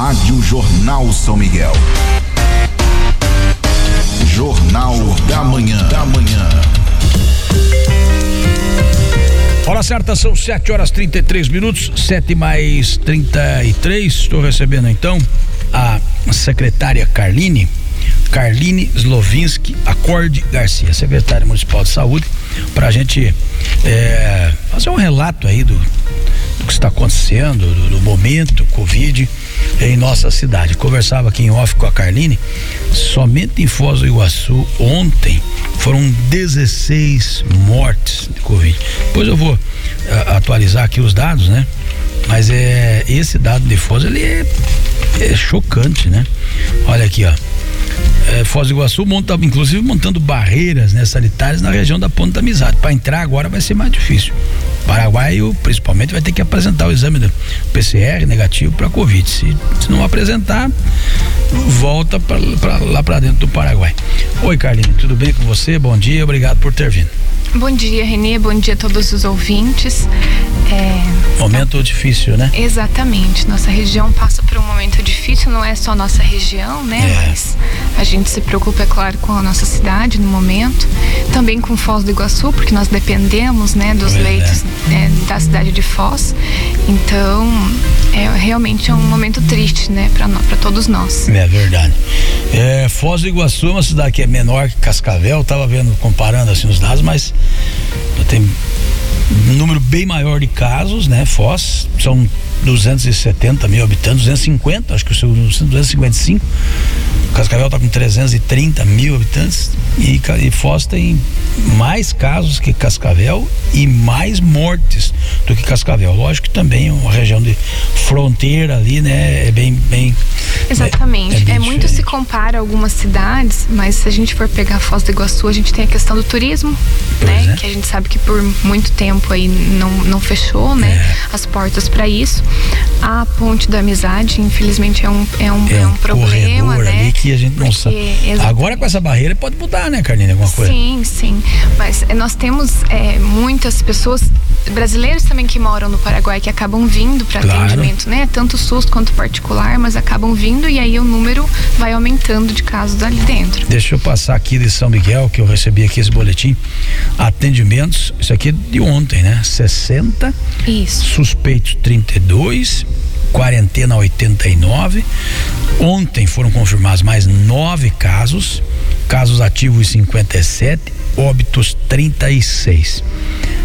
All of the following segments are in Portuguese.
Rádio Jornal São Miguel. Jornal da Manhã. Da Manhã. Hora certa são 7 horas 33 minutos, 7 mais 33. Estou recebendo então a secretária Carline, Carline Slovinski Acorde Garcia, secretária municipal de saúde, para a gente é, fazer um relato aí do, do que está acontecendo, do, do momento Covid em nossa cidade. Conversava aqui em off com a Carline, somente em Foz do Iguaçu ontem foram 16 mortes de Covid. Depois eu vou uh, atualizar aqui os dados, né? Mas é esse dado de Foz ele é, é chocante, né? Olha aqui, ó. É, Foz do Iguaçu monta, inclusive montando barreiras né, sanitárias na região da Ponta da Amizade. Para entrar agora vai ser mais difícil. Paraguai, principalmente, vai ter que apresentar o exame do PCR negativo para Covid. Se, se, não apresentar, volta pra, pra lá para dentro do Paraguai. Oi, Carlinhos, tudo bem com você? Bom dia, obrigado por ter vindo. Bom dia, Renê. Bom dia a todos os ouvintes. É, momento difícil, né? Exatamente. Nossa região passa por um momento difícil, não é só nossa região, né? É. Mas a gente se preocupa, é claro, com a nossa cidade no momento. Também com Foz do Iguaçu, porque nós dependemos, né, dos é, leitos né, da cidade de Foz. Então, é realmente é um momento triste, né, para todos nós. É verdade. É, Foz do Iguaçu é uma cidade que é menor que Cascavel, estava vendo, comparando assim os dados, mas tem um número bem maior de casos, né? Foz, são 270 mil habitantes, 250, acho que são 255. Cascavel está com 330 mil habitantes e, e Foz tem mais casos que Cascavel e mais mortes do que Cascavel. Lógico que também é uma região de fronteira ali, né? É bem, bem Exatamente. É, é, é muito se compara algumas cidades, mas se a gente for pegar Foz do Iguaçu, a gente tem a questão do turismo, pois né? É. Que a gente sabe que por muito tempo aí não, não fechou, né? É. As portas para isso. A ponte da amizade, infelizmente, é um, é um, é, é um, um problema, né? Ali que a gente não sabe. Agora com essa barreira pode mudar, né, Carlinhos, alguma coisa? Sim, sim. Mas nós temos é, muitas pessoas brasileiros também que moram no Paraguai que acabam vindo para claro. atendimento, né? Tanto SUS quanto particular, mas acabam vindo e aí o número vai aumentando de casos ali dentro. Deixa eu passar aqui de São Miguel, que eu recebi aqui esse boletim. Atendimentos, isso aqui é de ontem, né? 60. Isso. Suspeitos 32 quarentena 89. Ontem foram confirmados mais nove casos, casos ativos 57, óbitos 36.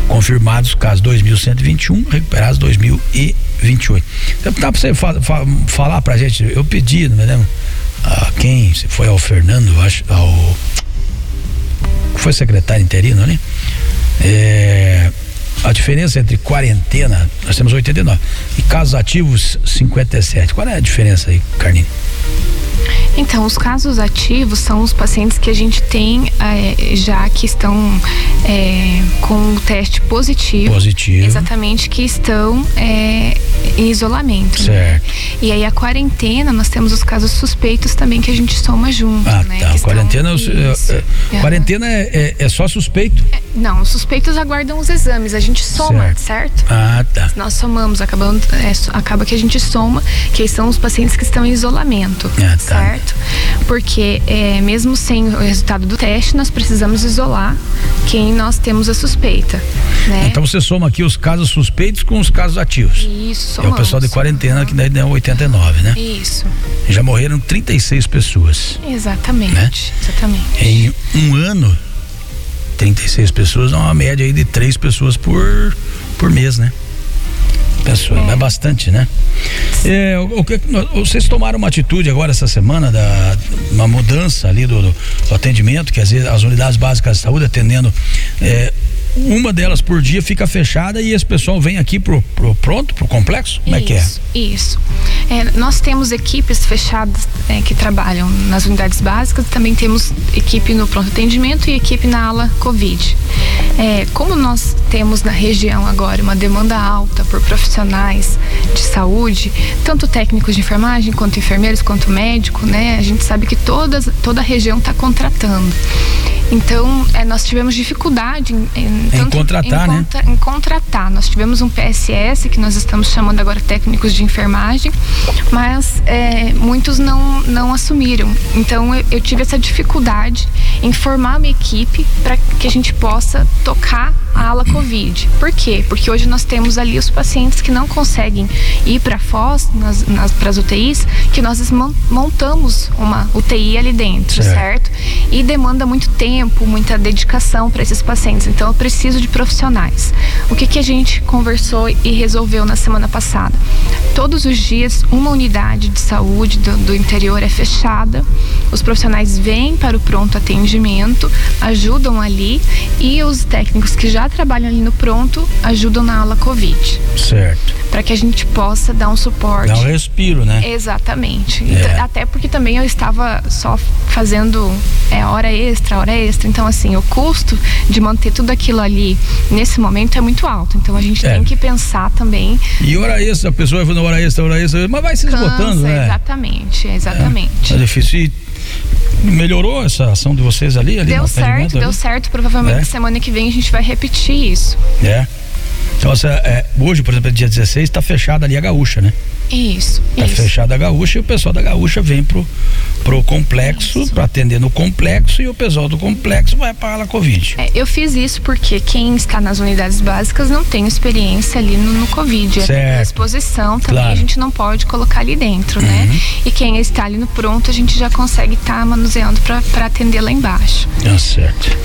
Confirmados casos 2.121, recuperados 2.028. Então, dá para você fa fa falar pra gente? Eu pedi, não me lembro a quem, se foi ao Fernando, acho, ao. Foi secretário interino, né? É, a diferença entre quarentena, nós temos 89, e casos ativos 57. Qual é a diferença aí, Carlinhos? Então, os casos ativos são os pacientes que a gente tem é, já que estão é, com o teste positivo. Positivo. Exatamente, que estão é, em isolamento. Né? Certo. Né? E aí a quarentena, nós temos os casos suspeitos também que a gente soma junto. Ah, né? tá. Que quarentena, estão... é, quarentena é, é, só suspeito? não, os suspeitos aguardam os exames, a gente soma, certo? certo? Ah, tá. Nós somamos, acabando, acaba que a gente soma, que são os pacientes que estão em isolamento. Ah, tá. Certo? Porque é, mesmo sem o resultado do teste, nós precisamos isolar quem nós temos a suspeita. Né? Então você soma aqui os casos suspeitos com os casos ativos. Isso. É o pessoal de quarentena que daí deu 89, né? Isso. Já morreram 36 pessoas. Exatamente. Né? Exatamente. Em um ano, 36 pessoas, é uma média aí de três pessoas por, por mês, né? Pessoa, é. é bastante, né? É, o, o, vocês tomaram uma atitude agora essa semana da uma mudança ali do, do, do atendimento, que às vezes as unidades básicas de saúde atendendo é, uma delas por dia fica fechada e esse pessoal vem aqui pro, pro pronto, pro complexo? Como isso, é que é? Isso. É, nós temos equipes fechadas é, que trabalham nas unidades básicas, também temos equipe no pronto atendimento e equipe na ala Covid. É, como nós temos na região agora uma demanda alta por profissionais de saúde, tanto técnicos de enfermagem quanto enfermeiros quanto médico, né? A gente sabe que todas, toda a região está contratando. Então, é, nós tivemos dificuldade em, em em contratar, em, né? Em contratar. Nós tivemos um PSS, que nós estamos chamando agora técnicos de enfermagem, mas é, muitos não, não assumiram. Então eu, eu tive essa dificuldade em formar uma equipe para que a gente possa tocar a ala Covid. Por quê? Porque hoje nós temos ali os pacientes que não conseguem ir para a FOS, nas, nas, para as UTIs, que nós montamos uma UTI ali dentro, certo? certo? E demanda muito tempo, muita dedicação para esses pacientes. Então eu preciso de profissionais. O que, que a gente conversou e resolveu na semana passada? Todos os dias, uma unidade de saúde do, do interior é fechada, os profissionais vêm para o pronto atendimento, ajudam ali e os técnicos que já trabalham ali no pronto ajudam na ala Covid. Certo. Para que a gente possa dar um suporte. Dar um respiro, né? Exatamente. É. Então, até porque também eu estava só fazendo é, hora extra, hora extra. Então, assim, o custo de manter tudo aquilo ali nesse momento é muito alto. Então a gente é. tem que pensar também. E hora extra, a pessoa vai na hora extra, hora extra, mas vai se esgotando, Cansa, né? Exatamente, exatamente. É, é difícil. E melhorou essa ação de vocês ali? ali deu certo, deu ali? certo. Provavelmente é. semana que vem a gente vai repetir isso. É. Então, essa, é, hoje, por exemplo, dia 16, está fechada ali a gaúcha, né? Isso. Tá isso. fechada a gaúcha e o pessoal da gaúcha vem pro, pro complexo para atender no complexo e o pessoal do complexo vai para a Covid. É, eu fiz isso porque quem está nas unidades básicas não tem experiência ali no, no Covid. Certo. A exposição também claro. a gente não pode colocar ali dentro, né? uhum. né? E quem está ali no pronto a gente já consegue estar tá manuseando para atender lá embaixo. Ah, certo.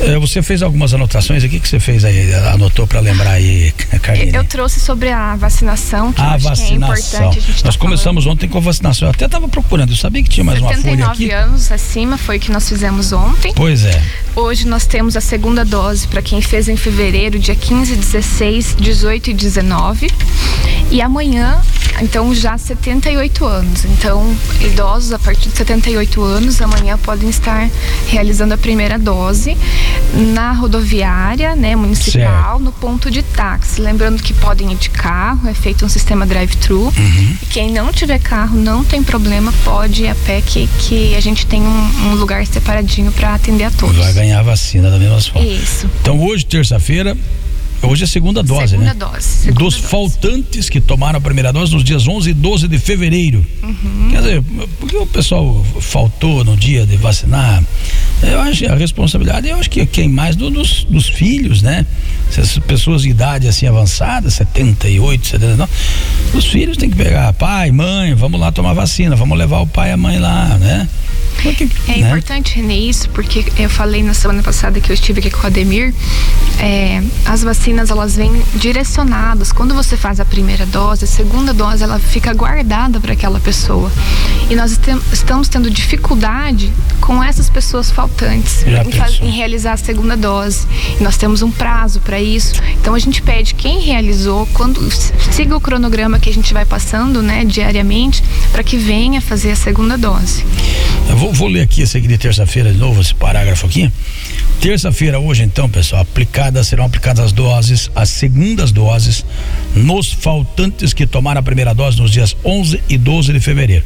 É, você fez algumas anotações aqui que você fez aí, anotou para lembrar aí, Carlinhos? Eu trouxe sobre a vacinação, que a vacinação. É importante. Nós tá começamos falando. ontem com a vacinação. Eu até estava procurando, eu sabia que tinha mais uma folha aqui. 79 anos acima foi o que nós fizemos ontem. Pois é. Hoje nós temos a segunda dose para quem fez em fevereiro, dia 15, 16, 18 e 19. E amanhã, então já 78 anos. Então, idosos a partir de 78 anos amanhã podem estar realizando a primeira dose na rodoviária, né, municipal, certo. no ponto de táxi. Lembrando que podem ir de carro, é feito um sistema drive-thru. Uhum. Quem não tiver carro, não tem problema, pode ir a pé que, que a gente tem um, um lugar separadinho para atender a todos. Vai ganhar a vacina da mesma forma. Isso. Então hoje, terça-feira, Hoje é a segunda dose, segunda né? Dose, segunda Dos dose. faltantes que tomaram a primeira dose nos dias 11 e 12 de fevereiro. Uhum. Quer dizer, por que o pessoal faltou no dia de vacinar? Eu acho a responsabilidade, eu acho que quem mais do, dos, dos filhos, né? Essas pessoas de idade assim avançada, 78, 79, os filhos têm que pegar pai, mãe, vamos lá tomar vacina, vamos levar o pai e a mãe lá, né? Porque, é né? importante, Renê, isso, porque eu falei na semana passada que eu estive aqui com o Ademir, é, as vacinas elas vêm direcionadas. Quando você faz a primeira dose, a segunda dose ela fica guardada para aquela pessoa. E nós estamos tendo dificuldade com essas pessoas faltantes em, em, realizar a segunda dose. E nós temos um prazo para isso. Então a gente pede quem realizou, quando siga o cronograma que a gente vai passando, né, diariamente, para que venha fazer a segunda dose. Eu vou, vou ler aqui esse aqui de terça-feira de novo, esse parágrafo aqui. Terça-feira, hoje então, pessoal, aplicadas, serão aplicadas as doses, as segundas doses, nos faltantes que tomaram a primeira dose nos dias 11 e 12 de fevereiro.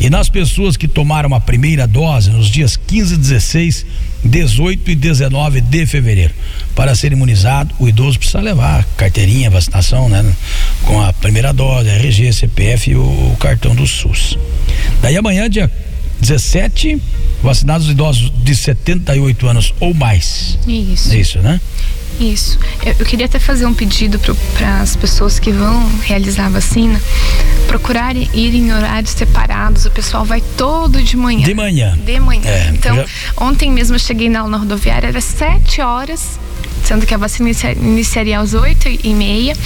E nas pessoas que tomaram a primeira dose nos dias 15, 16, 18 e 19 de fevereiro. Para ser imunizado, o idoso precisa levar carteirinha, vacinação, né? Com a primeira dose, RG, CPF e o, o cartão do SUS. Daí amanhã, dia 17 vacinados idosos de 78 anos ou mais. Isso. É isso, né? Isso. Eu, eu queria até fazer um pedido para as pessoas que vão realizar a vacina procurarem ir em horários separados. O pessoal vai todo de manhã. De manhã. De manhã. É, então, já... ontem mesmo eu cheguei na, na rodoviária, era sete horas, sendo que a vacina iniciaria às oito e meia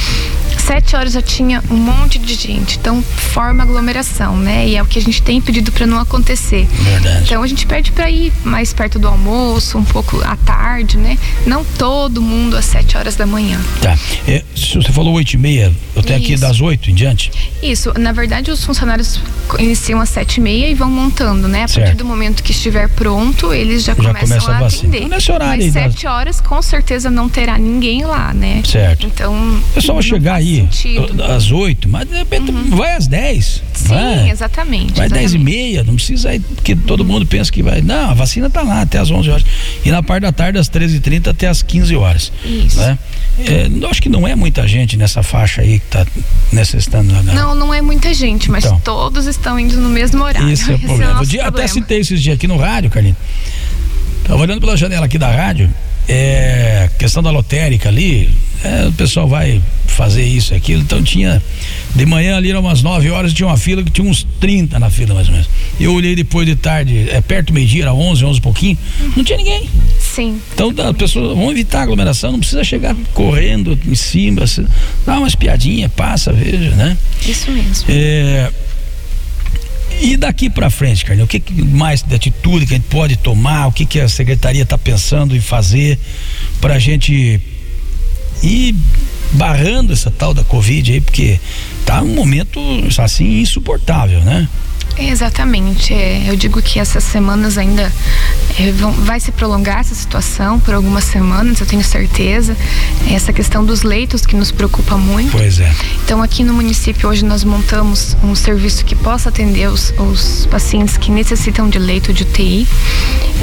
sete horas já tinha um monte de gente. Então forma aglomeração, né? E é o que a gente tem pedido para não acontecer. Verdade. Então a gente pede para ir mais perto do almoço, um pouco à tarde, né? Não todo mundo às sete horas da manhã. Tá. É, você falou oito e meia, eu tenho Isso. aqui das oito em diante. Isso. Na verdade, os funcionários iniciam às sete e meia e vão montando, né? A partir do momento que estiver pronto, eles já, já começam a, a atender. Então, nesse horário Mas sete horas, com certeza não terá ninguém lá, né? Certo. Então. Pessoal vai chegar aí sentido. às oito, mas de repente uhum. vai às dez. Sim, exatamente. Vai exatamente. 10 e meia, não precisa ir, porque todo mundo pensa que vai. Não, a vacina tá lá até as 11 horas. E na parte da tarde, das 13h30 até as 15 horas. Isso. Né? É, eu acho que não é muita gente nessa faixa aí que tá necessitando. Né? Não, não é muita gente, mas Então. todos estão indo no mesmo horário. Esse é o problema. nosso O dia- até citei esses dias aqui no rádio, Carlinhos. Tava olhando pela janela aqui da rádio, é, questão da lotérica ali, é, o pessoal vai fazer isso e aquilo, então tinha, de manhã ali eram umas 9 horas, tinha uma fila que tinha uns 30 na fila mais ou menos. Eu olhei depois de tarde, é perto do meio-dia, era 11, 11 e pouquinho, não tinha ninguém. Sim. Então as pessoas vão evitar a aglomeração, não precisa chegar correndo em cima, se- dá uma espiadinha, passa, veja, né? Isso mesmo. É, e daqui para frente, Carlinhos, o que, mais de atitude que a gente pode tomar? O que, que a secretaria está pensando em fazer para a gente ir barrando essa tal da Covid aí? Porque tá um momento assim insuportável, né? Exatamente. É, eu digo que essas semanas ainda é, vão- vai se prolongar essa situação por algumas semanas, eu tenho certeza. Essa questão dos leitos que nos preocupa muito. Pois é. Então, aqui no município, hoje nós montamos um serviço que possa atender os, os pacientes que necessitam de leito de UTI.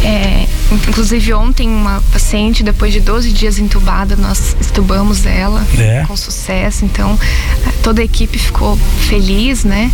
É, inclusive, ontem, uma paciente, depois de 12 dias entubada, nós estubamos ela É. com sucesso. Então, toda a equipe ficou feliz, né?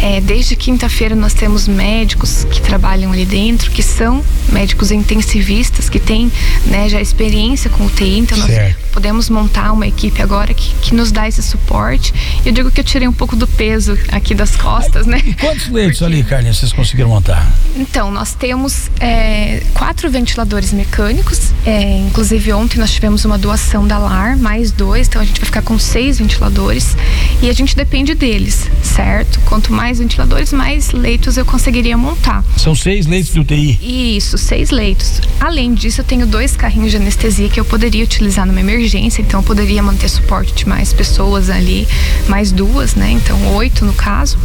É, desde quinta-feira, nós temos médicos que trabalham ali dentro, que são médicos intensivistas, que têm né, já experiência com UTI. Então, nós Certo. podemos montar uma equipe agora que, que nos dá esse suporte. Eu digo que eu tirei um pouco do peso aqui das costas, né? E quantos leitos ali, Carlinhos, vocês conseguiram montar? Então, nós temos é, quatro ventiladores mecânicos. é, inclusive, ontem nós tivemos uma doação da LAR, mais dois. Então, a gente vai ficar com seis ventiladores. E a gente depende deles, certo? Quanto mais ventiladores, mais leitos eu conseguiria montar. São seis leitos de UTI. Isso, seis leitos. Além disso, eu tenho dois carrinhos de anestesia que eu poderia utilizar numa emergência, então eu poderia manter suporte de mais pessoas ali, mais duas, né? Então, oito no caso.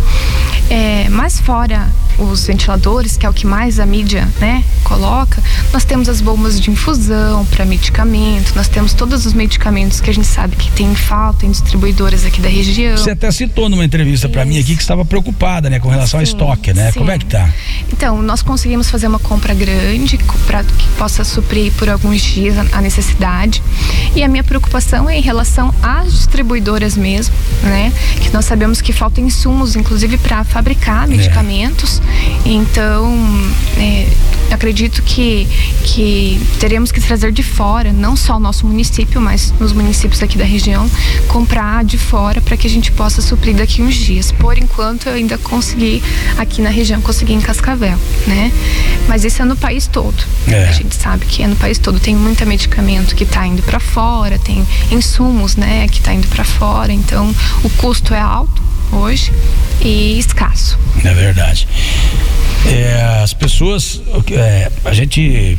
É, mas fora os ventiladores, que é o que mais a mídia né, coloca, nós temos as bombas de infusão para medicamento, nós temos todos os medicamentos que a gente sabe que tem falta em distribuidoras aqui da região. Você até citou numa entrevista para mim aqui que estava preocupada, né, com relação estoque, né? sim. Como é que tá? Então, nós conseguimos fazer uma compra grande para que possa suprir por alguns dias a- necessidade. E a minha preocupação é em relação às distribuidoras mesmo, né? Que nós sabemos que faltam insumos, inclusive para fabricar medicamentos. Então, é, acredito que, que teremos que trazer de fora, não só o nosso município, mas nos municípios aqui da região, comprar de fora para que a gente possa suprir daqui uns dias. Por enquanto, eu ainda consegui aqui na região, consegui em Cascavel, né? Mas isso é no país todo. É. A gente sabe que é no país todo. Tem muito medicamento que está indo para fora, tem insumos, né, que está indo para fora. Então, o custo é alto hoje e escasso. É verdade. É, as pessoas, é, a gente,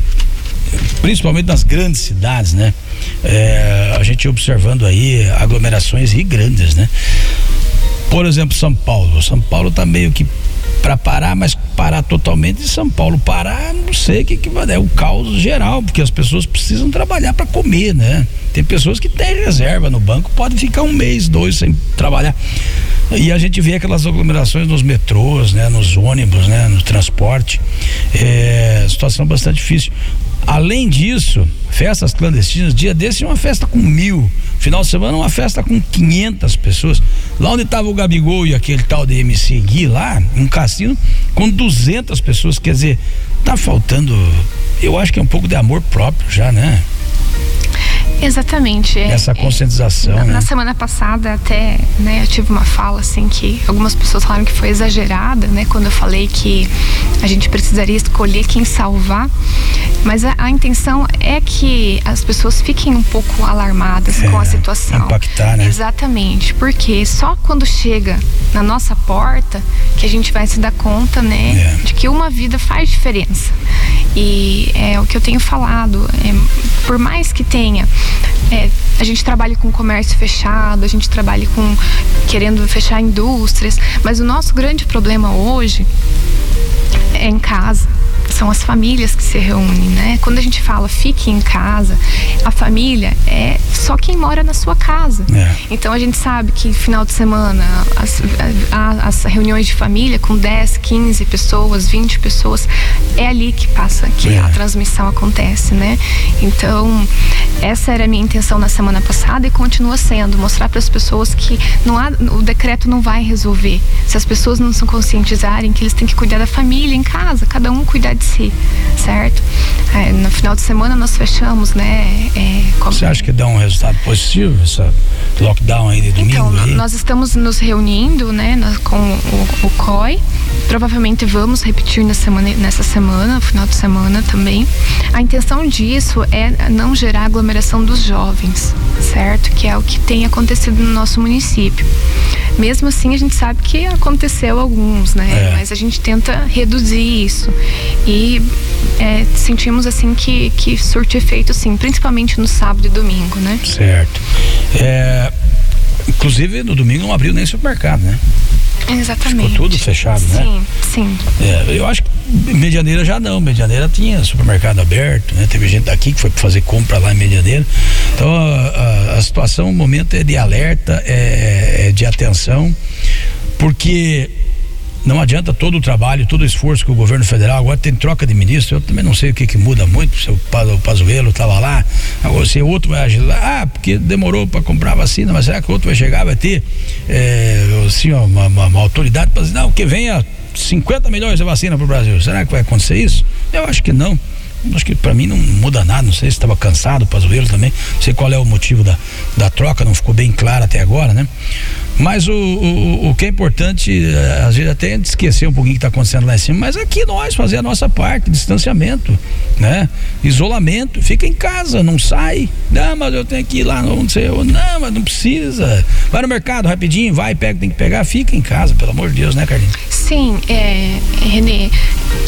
principalmente nas grandes cidades, né? É, a gente observando aí aglomerações e grandes, né? Por exemplo, São Paulo. São Paulo tá meio que para parar, mas parar totalmente de São Paulo parar, não sei o que, que vai. É o caos geral, porque as pessoas precisam trabalhar para comer, né? Tem pessoas que têm reserva no banco, pode ficar um mês, dois sem trabalhar. E a gente vê aquelas aglomerações nos metrôs, né? Nos ônibus, né? No transporte. É situação bastante difícil. Além disso, festas clandestinas, dia desse uma festa com mil, final de semana uma festa com 500 pessoas. Lá onde estava o Gabigol e aquele tal de MC Gui lá, um cassino com 200 pessoas, quer dizer, tá faltando, eu acho que é um pouco de amor próprio já, né? Exatamente. é- Essa é- conscientização, Na, né? na semana passada até, né, eu tive uma fala assim que algumas pessoas falaram que foi exagerada, né, quando eu falei que a gente precisaria escolher quem salvar, mas a, a intenção é que as pessoas fiquem um pouco alarmadas É, com a situação. impactar, né? Exatamente, porque só quando chega na nossa porta que a gente vai se dar conta, né, É. de que uma vida faz diferença. E é o que eu tenho falado, é, por mais que tenha, é, a gente trabalha com comércio fechado, a gente trabalha com querendo fechar indústrias, mas o nosso grande problema hoje é em casa, são as famílias que se reúnem, né? Quando a gente fala fique em casa, a família é só quem mora na sua casa. É. Então a gente sabe que final de semana as, as reuniões de família com 10, 15 pessoas, 20 pessoas, é ali que passa, que é. a transmissão acontece, né? Então, essa era a minha intenção na semana passada e continua sendo, mostrar para as pessoas que não há, o decreto não vai resolver. Se as pessoas não se conscientizarem que eles têm que cuidar da família em casa, cada um cuidar de certo? É, no final de semana nós fechamos, né? É, Você acha que dá um resultado positivo essa lockdown aí de domingo? Então, aí? nós estamos nos reunindo, né, com o, o COI. Provavelmente vamos repetir na semana, nessa semana, final de semana também. A intenção disso é não gerar aglomeração dos jovens, certo? Que é o que tem acontecido no nosso município. Mesmo assim, a gente sabe que aconteceu alguns, né? É. Mas a gente tenta reduzir isso. E é, sentimos assim que, que surte efeito, sim, principalmente no sábado e domingo, né? Certo. É, inclusive, no domingo não abriu nem supermercado, né? Exatamente. Ficou tudo fechado, né? Sim, sim. É, eu acho que Medianeira já não, Medianeira tinha supermercado aberto, né? Teve gente daqui que foi fazer compra lá em Medianeira. Então a, a, a situação, o momento é de alerta, é, é de atenção, porque não adianta todo o trabalho, todo o esforço que o governo federal agora tem troca de ministro. Eu também não sei o que, que muda muito. Se o Pazuello estava lá, agora se outro vai agir lá, ah, porque demorou para comprar vacina, mas será que o outro vai chegar, vai ter é, assim, uma, uma, uma, autoridade para dizer, não, que venha 50 milhões de vacina para o Brasil. Será que vai acontecer isso? Eu acho que não acho que para mim não muda nada, não sei se estava cansado, Pazuello também, não sei qual é o motivo da, da troca, não ficou bem claro até agora, né? Mas o, o, o que é importante, eh, às vezes até esquecer um pouquinho o que está acontecendo lá em cima, mas aqui nós fazer a nossa parte, distanciamento, né? Isolamento, fica em casa, não sai. Não, mas eu tenho que ir lá, não sei, não, mas não precisa. Vai no mercado rapidinho, vai, pega, tem que pegar, fica em casa, pelo amor de Deus, né, Carlinhos? Sim, é, Renê,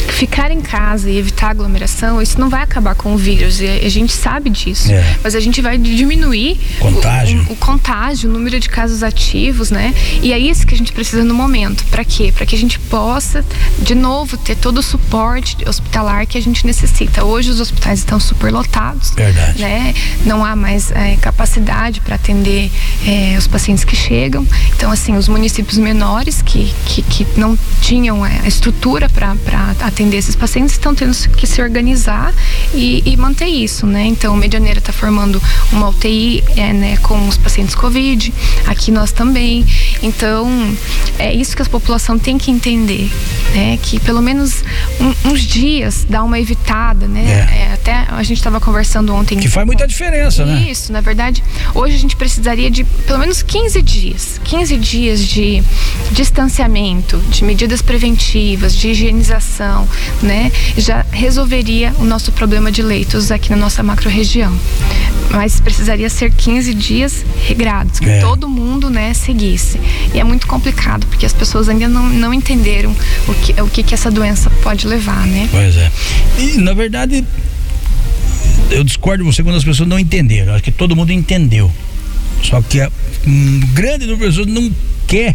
ficar em casa e evitar aglomeração, isso não vai acabar com o vírus, a gente sabe disso. É. Mas a gente vai diminuir contágio. O, o, o contágio, o número de casos ativos né? E é isso que a gente precisa no momento. Para quê? Para que a gente possa, de novo, ter todo o suporte hospitalar que a gente necessita. Hoje os hospitais estão superlotados. Verdade. Né? Não há mais é, capacidade para atender é, os pacientes que chegam. Então, assim, os municípios menores que, que, que não tinham é, a estrutura para atender esses pacientes estão tendo que se organizar e, e manter isso, né? Então, Medianeira está formando uma UTI é, né, com os pacientes Covid. Aqui nós também também. Então, é isso que a população tem que entender, né? Que pelo menos um, uns dias dá uma evitada, né? É. É, até a gente estava conversando ontem. Que faz muita diferença, isso, né? Isso, na verdade, hoje a gente precisaria de pelo menos 15 dias. 15 dias de distanciamento, de medidas preventivas, de higienização, né? Já resolveria o nosso problema de leitos aqui na nossa macro-região. Mas precisaria ser 15 dias regrados, que é. todo mundo, né, seguisse. E é muito complicado, porque as pessoas ainda não, não entenderam o que, o que, que essa doença pode levar, né? Pois é. E, na verdade, eu discordo de você quando as pessoas não entenderam. Acho que todo mundo entendeu. Só que a, um grande número de pessoas não quer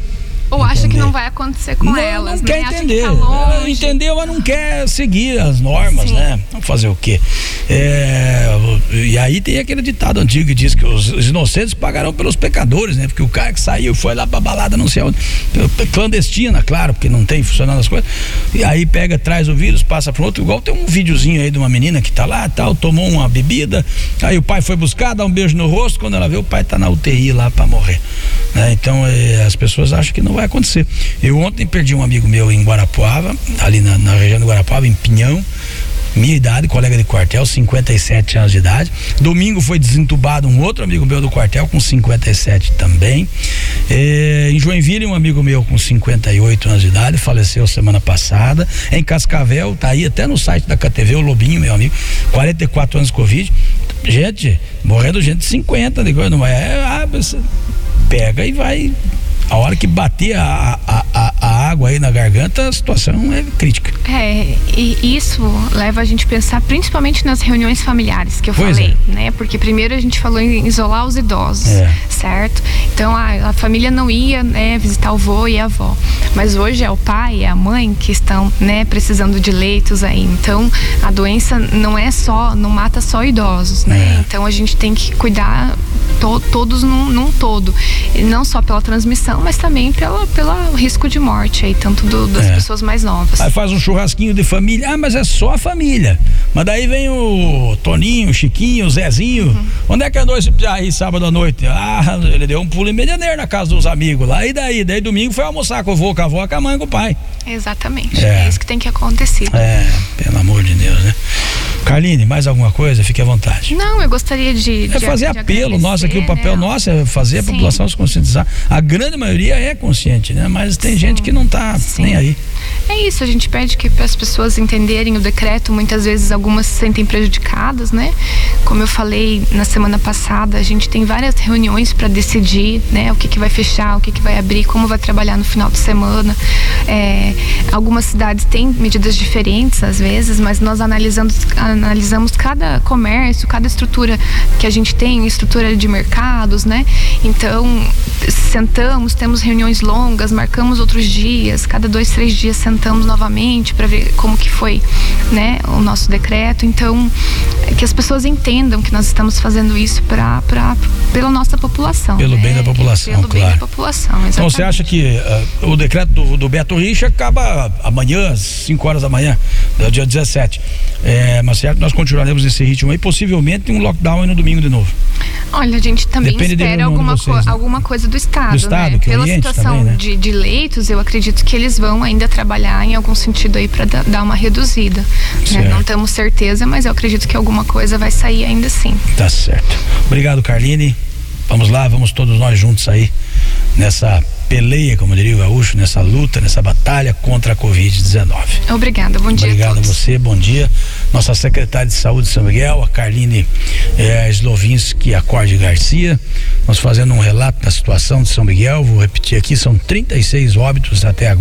ou acha que não vai acontecer com não, elas, não né? quer entender. Tá ela entendeu, mas não quer seguir as normas, Sim. né? Vamos fazer o quê? É, e aí tem aquele ditado antigo que diz que os, os, inocentes pagarão pelos pecadores, né? Porque o cara que saiu foi lá pra balada, não sei onde, clandestina, claro, porque não tem funcionando as coisas. E aí pega, traz o vírus, passa pro outro. Igual tem um videozinho aí de uma menina que tá lá, tal, tomou uma bebida, aí o pai foi buscar, dá um beijo no rosto, quando ela vê o pai tá na UTI lá pra morrer. Né? Então é, as pessoas acham que não vai vai acontecer. Eu ontem perdi um amigo meu em Guarapuava, ali na, na região do Guarapuava, em Pinhão minha idade, colega de quartel, 57 anos de idade. Domingo foi desentubado um outro amigo meu do quartel com 57 também. É, em Joinville, um amigo meu com 58 anos de idade faleceu semana passada. Em Cascavel, tá aí até no site da KTV, o Lobinho, meu amigo, 44 anos de Covid. Gente, morrendo gente de 50, de coisa, não é? Ah, pega e vai a hora que bater a, a, a, a água aí na garganta, a situação é crítica. É, e isso leva a gente a pensar principalmente nas reuniões familiares que eu Pois falei, é. né? Porque primeiro a gente falou em isolar os idosos, É. certo? Então a, a família não ia né, visitar o vô e a avó, mas hoje é o pai e a mãe que estão né, precisando de leitos aí. Então a doença não é só, não mata só idosos, né? É. Então a gente tem que cuidar to- todos num, num todo, e não só pela transmissão, mas também pela, pelo risco de morte aí, tanto do- das É. pessoas mais novas. Aí faz um churrasquinho de família. Ah, mas é só a família. Mas daí vem o Toninho, o Chiquinho, o Zezinho. Uhum. Onde é que andou esse aí sábado à noite? Ah, ele deu um pulo em Medianeiro na casa dos amigos lá. E daí? Daí domingo foi almoçar com o vô, com a avó, com a mãe, com o pai. Exatamente. É. É. isso que tem que acontecer. É, pelo amor de Deus, né? Carline, mais alguma coisa? Fique à vontade. Não, eu gostaria de. É de- fazer de apelo nosso aqui, o papel né? nosso é fazer a Sim. população se conscientizar. A grande maioria é consciente, né? Mas tem Sim. gente que não tá Sim. nem aí. É isso, a gente pede que para as pessoas entenderem o decreto, muitas vezes algumas se sentem prejudicadas, né? Como eu falei na semana passada, a gente tem várias reuniões para decidir, né? O que, que vai fechar, o que, que vai abrir, como vai trabalhar no final de semana. É, algumas cidades têm medidas diferentes às vezes, mas nós analisamos, analisamos cada comércio, cada estrutura que a gente tem, estrutura de mercados, né? Então, sentamos, temos reuniões longas, marcamos outros dias, cada dois, três dias sentamos novamente para ver como que foi, né, o nosso decreto. Então, é que as pessoas entendam que nós estamos fazendo isso para pela nossa população. Pelo né? bem da população, Pelo bem claro. da população, exatamente. Então você acha que ah, o decreto do, do Beto Richa acaba amanhã, às 5 horas da manhã, dia 17. É, mas certo, nós continuaremos nesse ritmo aí, possivelmente um lockdown aí no domingo de novo. Olha, a gente também Depende de espera alguma, vocês, co- né? alguma coisa do Estado, Do Estado, né? que Pela oriente situação também, né? de, de leitos, eu acredito que eles vão ainda trabalhar em algum sentido aí para dar uma reduzida. né? Não temos certeza, mas eu acredito que alguma coisa vai sair ainda assim. Tá certo. Obrigado, Carline. Vamos lá, vamos todos nós juntos aí nessa peleia, como diria o gaúcho, nessa luta, nessa batalha contra a Covid-19. Obrigada, bom dia Obrigado a a todos. você, bom dia. Nossa secretária de Saúde de São Miguel, a Carline eh, Slovinski Acorde Garcia. Nós fazendo um relato da situação de São Miguel, vou repetir aqui, são 36 óbitos até agora.